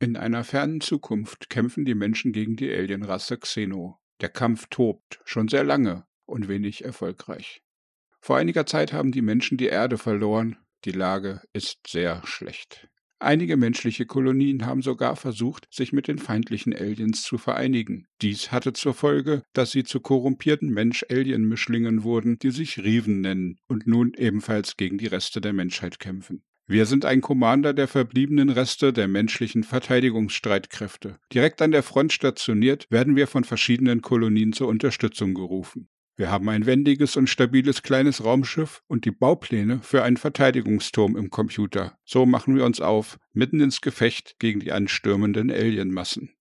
In einer fernen Zukunft kämpfen die Menschen gegen die Alienrasse Xeno. Der Kampf tobt, schon sehr lange und wenig erfolgreich. Vor einiger Zeit haben die Menschen die Erde verloren. Die Lage ist sehr schlecht. Einige menschliche Kolonien haben sogar versucht, sich mit den feindlichen Aliens zu vereinigen. Dies hatte zur Folge, dass sie zu korrumpierten Mensch-Alien-Mischlingen wurden, die sich Riven nennen und nun ebenfalls gegen die Reste der Menschheit kämpfen. Wir sind ein Commander der verbliebenen Reste der menschlichen Verteidigungsstreitkräfte. Direkt an der Front stationiert, werden wir von verschiedenen Kolonien zur Unterstützung gerufen. Wir haben ein wendiges und stabiles kleines Raumschiff und die Baupläne für einen Verteidigungsturm im Computer. So machen wir uns auf, mitten ins Gefecht gegen die anstürmenden Alienmassen.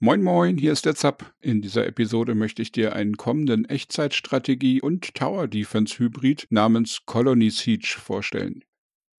Moin moin, hier ist der Zap. In dieser Episode möchte ich dir einen kommenden Echtzeitstrategie- und Tower-Defense-Hybrid namens Colony Siege vorstellen.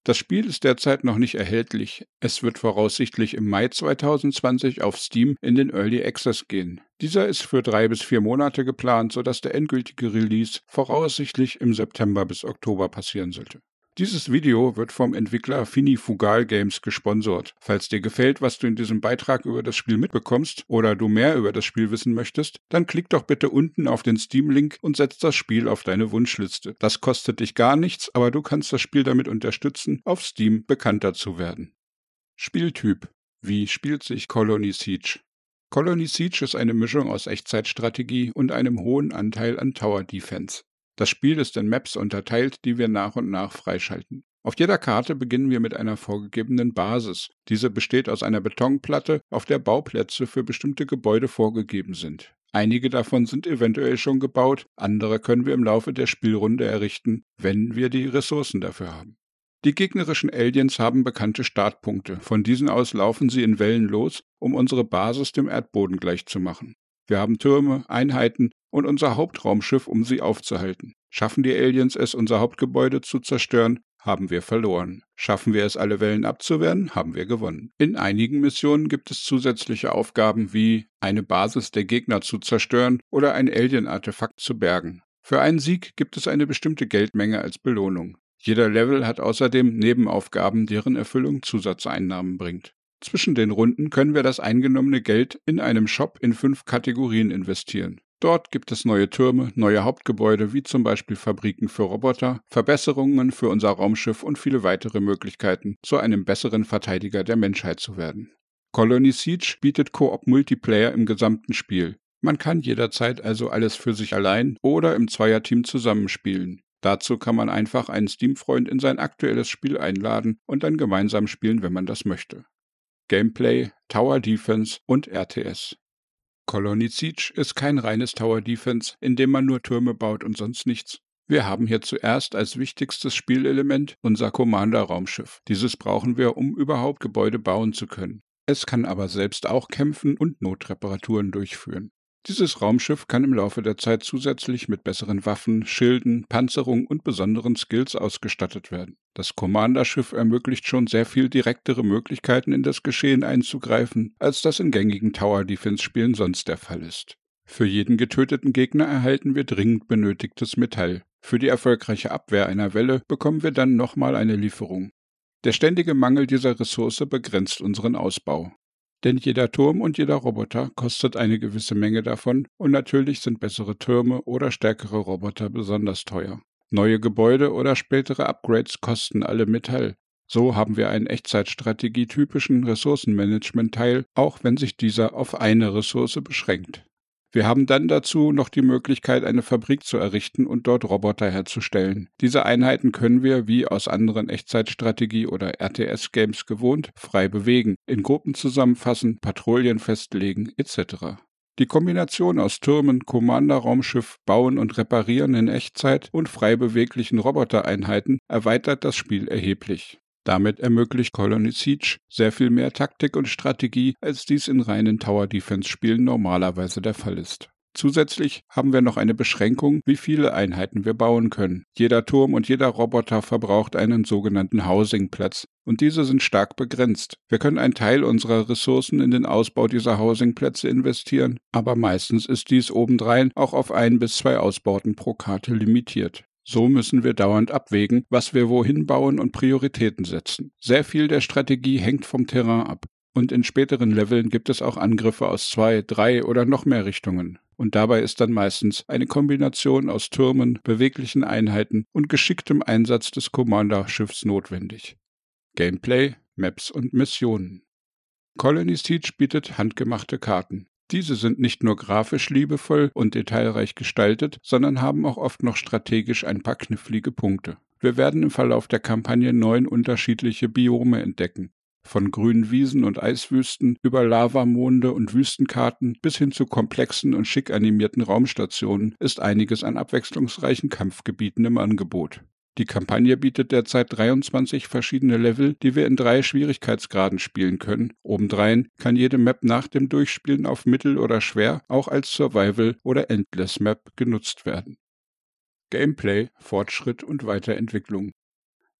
Das Spiel ist derzeit noch nicht erhältlich. Es wird voraussichtlich im Mai 2020 auf Steam in den Early Access gehen. Dieser ist für drei bis vier Monate geplant, sodass der endgültige Release voraussichtlich im September bis Oktober passieren sollte. Dieses Video wird vom Entwickler Finifugal Games gesponsert. Falls dir gefällt, was du in diesem Beitrag über das Spiel mitbekommst oder du mehr über das Spiel wissen möchtest, dann klick doch bitte unten auf den Steam-Link und setz das Spiel auf deine Wunschliste. Das kostet dich gar nichts, aber du kannst das Spiel damit unterstützen, auf Steam bekannter zu werden. Spieltyp. Wie spielt sich Colony Siege? Colony Siege ist eine Mischung aus Echtzeitstrategie und einem hohen Anteil an Tower Defense. Das Spiel ist in Maps unterteilt, die wir nach und nach freischalten. Auf jeder Karte beginnen wir mit einer vorgegebenen Basis. Diese besteht aus einer Betonplatte, auf der Bauplätze für bestimmte Gebäude vorgegeben sind. Einige davon sind eventuell schon gebaut, andere können wir im Laufe der Spielrunde errichten, wenn wir die Ressourcen dafür haben. Die gegnerischen Aliens haben bekannte Startpunkte. Von diesen aus laufen sie in Wellen los, um unsere Basis dem Erdboden gleichzumachen. Wir haben Türme, Einheiten und unser Hauptraumschiff, um sie aufzuhalten. Schaffen die Aliens es, unser Hauptgebäude zu zerstören, haben wir verloren. Schaffen wir es, alle Wellen abzuwehren, haben wir gewonnen. In einigen Missionen gibt es zusätzliche Aufgaben wie eine Basis der Gegner zu zerstören oder ein Alien-Artefakt zu bergen. Für einen Sieg gibt es eine bestimmte Geldmenge als Belohnung. Jeder Level hat außerdem Nebenaufgaben, deren Erfüllung Zusatzeinnahmen bringt. Zwischen den Runden können wir das eingenommene Geld in einem Shop in fünf Kategorien investieren. Dort gibt es neue Türme, neue Hauptgebäude wie zum Beispiel Fabriken für Roboter, Verbesserungen für unser Raumschiff und viele weitere Möglichkeiten, zu einem besseren Verteidiger der Menschheit zu werden. Colony Siege bietet Koop Multiplayer im gesamten Spiel. Man kann jederzeit also alles für sich allein oder im Zweierteam zusammenspielen. Dazu kann man einfach einen Steam-Freund in sein aktuelles Spiel einladen und dann gemeinsam spielen, wenn man das möchte. Gameplay, Tower Defense und RTS. Colony Siege ist kein reines Tower Defense, in dem man nur Türme baut und sonst nichts. Wir haben hier zuerst als wichtigstes Spielelement unser Commander-Raumschiff. Dieses brauchen wir, um überhaupt Gebäude bauen zu können. Es kann aber selbst auch kämpfen und Notreparaturen durchführen. Dieses Raumschiff kann im Laufe der Zeit zusätzlich mit besseren Waffen, Schilden, Panzerung und besonderen Skills ausgestattet werden. Das Commanderschiff ermöglicht schon sehr viel direktere Möglichkeiten in das Geschehen einzugreifen, als das in gängigen Tower Defense Spielen sonst der Fall ist. Für jeden getöteten Gegner erhalten wir dringend benötigtes Metall. Für die erfolgreiche Abwehr einer Welle bekommen wir dann nochmal eine Lieferung. Der ständige Mangel dieser Ressource begrenzt unseren Ausbau. Denn jeder Turm und jeder Roboter kostet eine gewisse Menge davon und natürlich sind bessere Türme oder stärkere Roboter besonders teuer. Neue Gebäude oder spätere Upgrades kosten alle Metall. So haben wir einen Echtzeitstrategie-typischen Ressourcenmanagement-Teil, auch wenn sich dieser auf eine Ressource beschränkt. Wir haben dann dazu noch die Möglichkeit, eine Fabrik zu errichten und dort Roboter herzustellen. Diese Einheiten können wir, wie aus anderen Echtzeitstrategie- oder RTS-Games gewohnt, frei bewegen, in Gruppen zusammenfassen, Patrouillen festlegen etc. Die Kombination aus Türmen, Commander-Raumschiff, Bauen und Reparieren in Echtzeit und frei beweglichen Robotereinheiten erweitert das Spiel erheblich. Damit ermöglicht Colony Siege sehr viel mehr Taktik und Strategie, als dies in reinen Tower-Defense-Spielen normalerweise der Fall ist. Zusätzlich haben wir noch eine Beschränkung, wie viele Einheiten wir bauen können. Jeder Turm und jeder Roboter verbraucht einen sogenannten Housingplatz, und diese sind stark begrenzt. Wir können einen Teil unserer Ressourcen in den Ausbau dieser Housingplätze investieren, aber meistens ist dies obendrein auch auf ein bis zwei Ausbauten pro Karte limitiert. So müssen wir dauernd abwägen, was wir wohin bauen und Prioritäten setzen. Sehr viel der Strategie hängt vom Terrain ab. Und in späteren Leveln gibt es auch Angriffe aus zwei, drei oder noch mehr Richtungen. Und dabei ist dann meistens eine Kombination aus Türmen, beweglichen Einheiten und geschicktem Einsatz des Commander-Schiffs notwendig. Gameplay, Maps und Missionen. Colony Siege bietet handgemachte Karten. Diese sind nicht nur grafisch liebevoll und detailreich gestaltet, sondern haben auch oft noch strategisch ein paar knifflige Punkte. Wir werden im Verlauf der Kampagne neun unterschiedliche Biome entdecken. Von grünen Wiesen und Eiswüsten über Lavamonde und Wüstenkarten bis hin zu komplexen und schick animierten Raumstationen ist einiges an abwechslungsreichen Kampfgebieten im Angebot. Die Kampagne bietet derzeit 23 verschiedene Level, die wir in drei Schwierigkeitsgraden spielen können. Obendrein kann jede Map nach dem Durchspielen auf Mittel oder Schwer auch als Survival oder Endless Map genutzt werden. Gameplay, Fortschritt und Weiterentwicklung.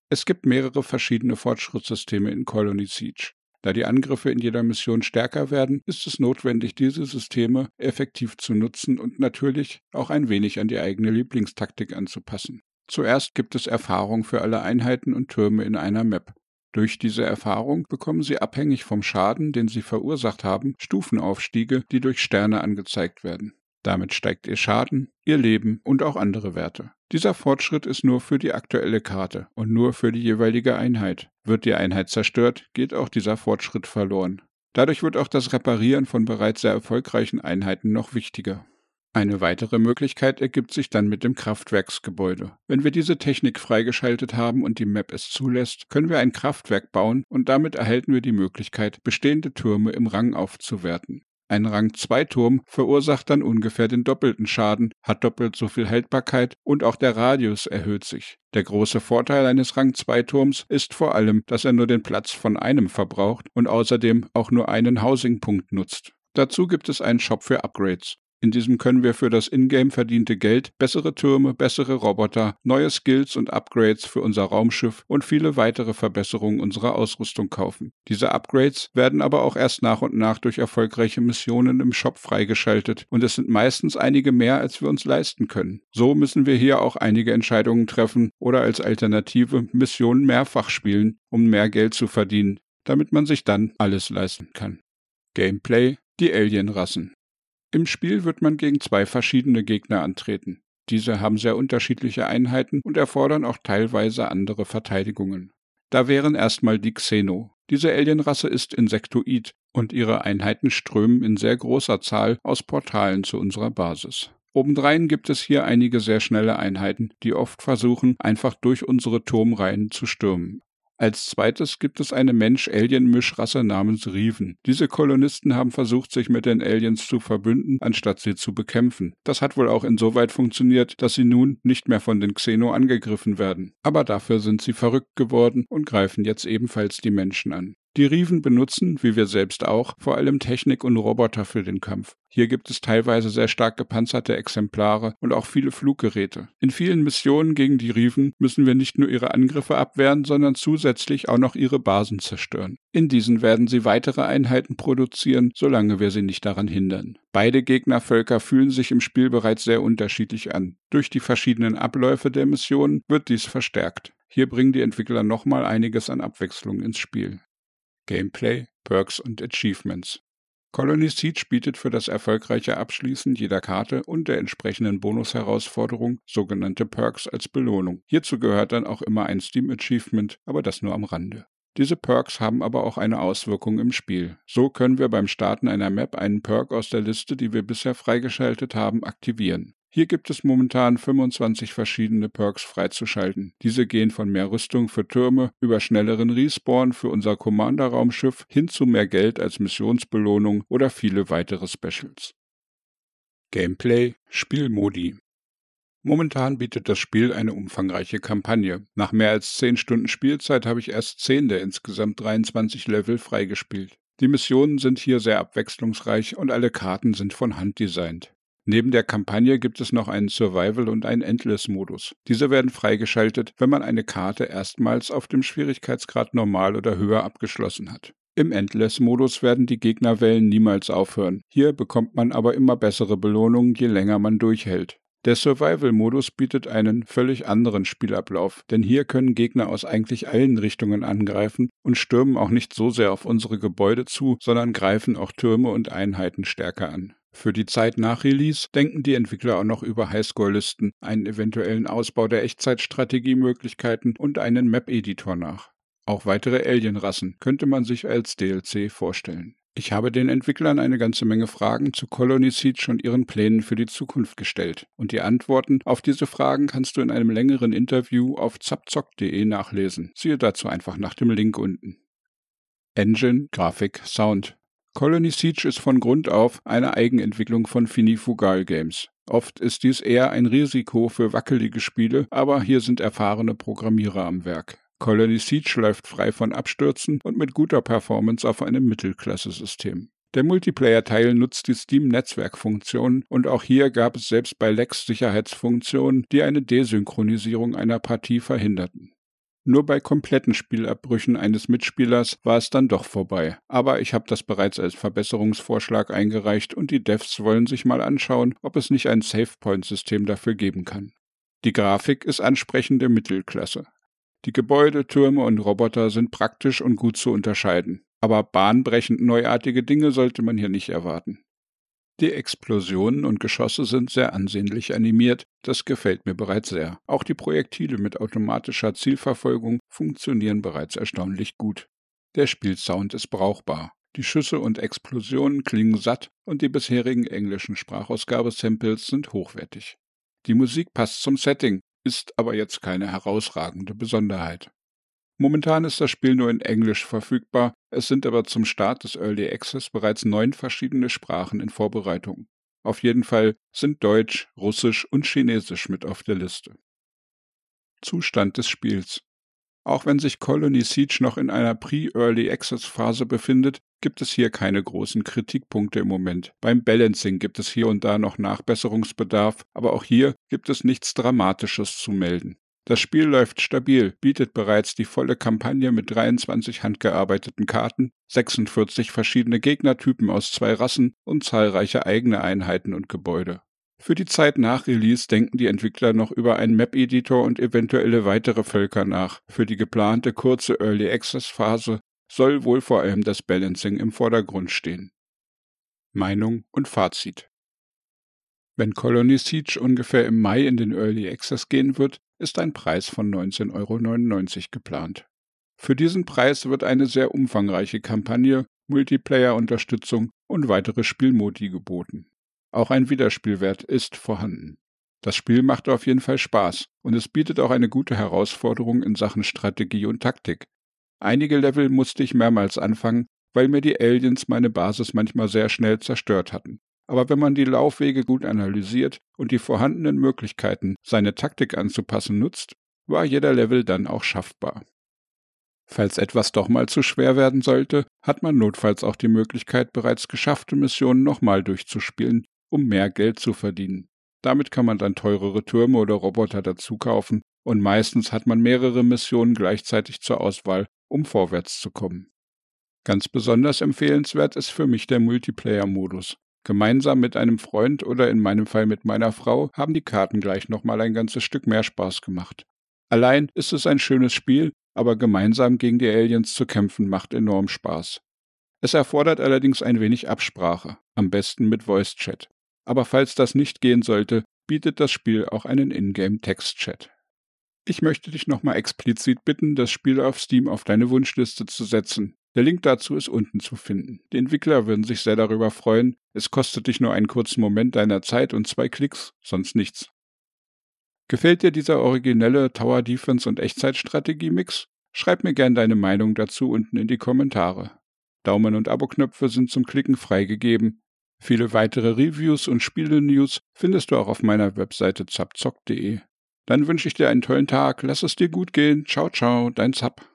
Es gibt mehrere verschiedene Fortschrittssysteme in Colony Siege. Da die Angriffe in jeder Mission stärker werden, ist es notwendig, diese Systeme effektiv zu nutzen und natürlich auch ein wenig an die eigene Lieblingstaktik anzupassen. Zuerst gibt es Erfahrung für alle Einheiten und Türme in einer Map. Durch diese Erfahrung bekommen sie abhängig vom Schaden, den sie verursacht haben, Stufenaufstiege, die durch Sterne angezeigt werden. Damit steigt ihr Schaden, ihr Leben und auch andere Werte. Dieser Fortschritt ist nur für die aktuelle Karte und nur für die jeweilige Einheit. Wird die Einheit zerstört, geht auch dieser Fortschritt verloren. Dadurch wird auch das Reparieren von bereits sehr erfolgreichen Einheiten noch wichtiger. Eine weitere Möglichkeit ergibt sich dann mit dem Kraftwerksgebäude. Wenn wir diese Technik freigeschaltet haben und die Map es zulässt, können wir ein Kraftwerk bauen und damit erhalten wir die Möglichkeit, bestehende Türme im Rang aufzuwerten. Ein Rang 2 Turm verursacht dann ungefähr den doppelten Schaden, hat doppelt so viel Haltbarkeit und auch der Radius erhöht sich. Der große Vorteil eines Rang 2 Turms ist vor allem, dass er nur den Platz von einem verbraucht und außerdem auch nur einen Housing-Punkt nutzt. Dazu gibt es einen Shop für Upgrades. In diesem können wir für das Ingame verdiente Geld bessere Türme, bessere Roboter, neue Skills und Upgrades für unser Raumschiff und viele weitere Verbesserungen unserer Ausrüstung kaufen. Diese Upgrades werden aber auch erst nach und nach durch erfolgreiche Missionen im Shop freigeschaltet und es sind meistens einige mehr, als wir uns leisten können. So müssen wir hier auch einige Entscheidungen treffen oder als Alternative Missionen mehrfach spielen, um mehr Geld zu verdienen, damit man sich dann alles leisten kann. Gameplay Die Alienrassen im Spiel wird man gegen zwei verschiedene Gegner antreten. Diese haben sehr unterschiedliche Einheiten und erfordern auch teilweise andere Verteidigungen. Da wären erstmal die Xeno. Diese Alienrasse ist insektoid und ihre Einheiten strömen in sehr großer Zahl aus Portalen zu unserer Basis. Obendrein gibt es hier einige sehr schnelle Einheiten, die oft versuchen, einfach durch unsere Turmreihen zu stürmen. Als zweites gibt es eine Mensch-Alien-Mischrasse namens Riven. Diese Kolonisten haben versucht, sich mit den Aliens zu verbünden, anstatt sie zu bekämpfen. Das hat wohl auch insoweit funktioniert, dass sie nun nicht mehr von den Xeno angegriffen werden. Aber dafür sind sie verrückt geworden und greifen jetzt ebenfalls die Menschen an. Die Riven benutzen, wie wir selbst auch, vor allem Technik und Roboter für den Kampf. Hier gibt es teilweise sehr stark gepanzerte Exemplare und auch viele Fluggeräte. In vielen Missionen gegen die Riven müssen wir nicht nur ihre Angriffe abwehren, sondern zusätzlich auch noch ihre Basen zerstören. In diesen werden sie weitere Einheiten produzieren, solange wir sie nicht daran hindern. Beide Gegnervölker fühlen sich im Spiel bereits sehr unterschiedlich an. Durch die verschiedenen Abläufe der Missionen wird dies verstärkt. Hier bringen die Entwickler nochmal einiges an Abwechslung ins Spiel. Gameplay, Perks und Achievements. Colony Siege bietet für das erfolgreiche Abschließen jeder Karte und der entsprechenden Bonusherausforderung sogenannte Perks als Belohnung. Hierzu gehört dann auch immer ein Steam Achievement, aber das nur am Rande. Diese Perks haben aber auch eine Auswirkung im Spiel. So können wir beim Starten einer Map einen Perk aus der Liste, die wir bisher freigeschaltet haben, aktivieren. Hier gibt es momentan 25 verschiedene Perks freizuschalten. Diese gehen von mehr Rüstung für Türme über schnelleren Respawn für unser Commander-Raumschiff hin zu mehr Geld als Missionsbelohnung oder viele weitere Specials. Gameplay, Spielmodi. Momentan bietet das Spiel eine umfangreiche Kampagne. Nach mehr als 10 Stunden Spielzeit habe ich erst 10 der insgesamt 23 Level freigespielt. Die Missionen sind hier sehr abwechslungsreich und alle Karten sind von Hand designt. Neben der Kampagne gibt es noch einen Survival- und einen Endless-Modus. Diese werden freigeschaltet, wenn man eine Karte erstmals auf dem Schwierigkeitsgrad normal oder höher abgeschlossen hat. Im Endless-Modus werden die Gegnerwellen niemals aufhören. Hier bekommt man aber immer bessere Belohnungen, je länger man durchhält. Der Survival-Modus bietet einen völlig anderen Spielablauf, denn hier können Gegner aus eigentlich allen Richtungen angreifen und stürmen auch nicht so sehr auf unsere Gebäude zu, sondern greifen auch Türme und Einheiten stärker an. Für die Zeit nach Release denken die Entwickler auch noch über Highscore-Listen, einen eventuellen Ausbau der Echtzeitstrategiemöglichkeiten und einen Map-Editor nach. Auch weitere Alienrassen könnte man sich als DLC vorstellen. Ich habe den Entwicklern eine ganze Menge Fragen zu Colony Siege und ihren Plänen für die Zukunft gestellt. Und die Antworten auf diese Fragen kannst du in einem längeren Interview auf zapzock.de nachlesen. Siehe dazu einfach nach dem Link unten. Engine, Grafik, Sound. Colony Siege ist von Grund auf eine Eigenentwicklung von Finifugal Games. Oft ist dies eher ein Risiko für wackelige Spiele, aber hier sind erfahrene Programmierer am Werk. Colony Siege läuft frei von Abstürzen und mit guter Performance auf einem Mittelklasse-System. Der Multiplayer-Teil nutzt die Steam-Netzwerkfunktion und auch hier gab es selbst bei Lex Sicherheitsfunktionen, die eine Desynchronisierung einer Partie verhinderten. Nur bei kompletten Spielabbrüchen eines Mitspielers war es dann doch vorbei. Aber ich habe das bereits als Verbesserungsvorschlag eingereicht und die Devs wollen sich mal anschauen, ob es nicht ein Savepoint-System dafür geben kann. Die Grafik ist ansprechende Mittelklasse. Die Gebäude, Türme und Roboter sind praktisch und gut zu unterscheiden. Aber bahnbrechend neuartige Dinge sollte man hier nicht erwarten. Die Explosionen und Geschosse sind sehr ansehnlich animiert, das gefällt mir bereits sehr. Auch die Projektile mit automatischer Zielverfolgung funktionieren bereits erstaunlich gut. Der Spielsound ist brauchbar. Die Schüsse und Explosionen klingen satt und die bisherigen englischen Sprachausgabesamples sind hochwertig. Die Musik passt zum Setting, ist aber jetzt keine herausragende Besonderheit. Momentan ist das Spiel nur in Englisch verfügbar, es sind aber zum Start des Early Access bereits neun verschiedene Sprachen in Vorbereitung. Auf jeden Fall sind Deutsch, Russisch und Chinesisch mit auf der Liste. Zustand des Spiels auch wenn sich Colony Siege noch in einer Pre-Early Access Phase befindet, gibt es hier keine großen Kritikpunkte im Moment. Beim Balancing gibt es hier und da noch Nachbesserungsbedarf, aber auch hier gibt es nichts Dramatisches zu melden. Das Spiel läuft stabil, bietet bereits die volle Kampagne mit 23 handgearbeiteten Karten, 46 verschiedene Gegnertypen aus zwei Rassen und zahlreiche eigene Einheiten und Gebäude. Für die Zeit nach Release denken die Entwickler noch über einen Map-Editor und eventuelle weitere Völker nach. Für die geplante kurze Early Access-Phase soll wohl vor allem das Balancing im Vordergrund stehen. Meinung und Fazit Wenn Colony Siege ungefähr im Mai in den Early Access gehen wird, ist ein Preis von 19,99 Euro geplant. Für diesen Preis wird eine sehr umfangreiche Kampagne, Multiplayer-Unterstützung und weitere Spielmodi geboten. Auch ein Wiederspielwert ist vorhanden. Das Spiel macht auf jeden Fall Spaß und es bietet auch eine gute Herausforderung in Sachen Strategie und Taktik. Einige Level musste ich mehrmals anfangen, weil mir die Aliens meine Basis manchmal sehr schnell zerstört hatten. Aber wenn man die Laufwege gut analysiert und die vorhandenen Möglichkeiten, seine Taktik anzupassen, nutzt, war jeder Level dann auch schaffbar. Falls etwas doch mal zu schwer werden sollte, hat man notfalls auch die Möglichkeit, bereits geschaffte Missionen nochmal durchzuspielen um mehr Geld zu verdienen. Damit kann man dann teurere Türme oder Roboter dazu kaufen und meistens hat man mehrere Missionen gleichzeitig zur Auswahl, um vorwärts zu kommen. Ganz besonders empfehlenswert ist für mich der Multiplayer-Modus. Gemeinsam mit einem Freund oder in meinem Fall mit meiner Frau haben die Karten gleich nochmal ein ganzes Stück mehr Spaß gemacht. Allein ist es ein schönes Spiel, aber gemeinsam gegen die Aliens zu kämpfen macht enorm Spaß. Es erfordert allerdings ein wenig Absprache, am besten mit Voice Chat aber falls das nicht gehen sollte, bietet das Spiel auch einen Ingame-Text-Chat. Ich möchte dich nochmal explizit bitten, das Spiel auf Steam auf deine Wunschliste zu setzen. Der Link dazu ist unten zu finden. Die Entwickler würden sich sehr darüber freuen. Es kostet dich nur einen kurzen Moment deiner Zeit und zwei Klicks, sonst nichts. Gefällt dir dieser originelle Tower Defense und Echtzeitstrategie-Mix? Schreib mir gern deine Meinung dazu unten in die Kommentare. Daumen und Abo-Knöpfe sind zum Klicken freigegeben. Viele weitere Reviews und Spiele-News findest du auch auf meiner Webseite zapzock.de. Dann wünsche ich dir einen tollen Tag, lass es dir gut gehen. Ciao, ciao, dein Zap.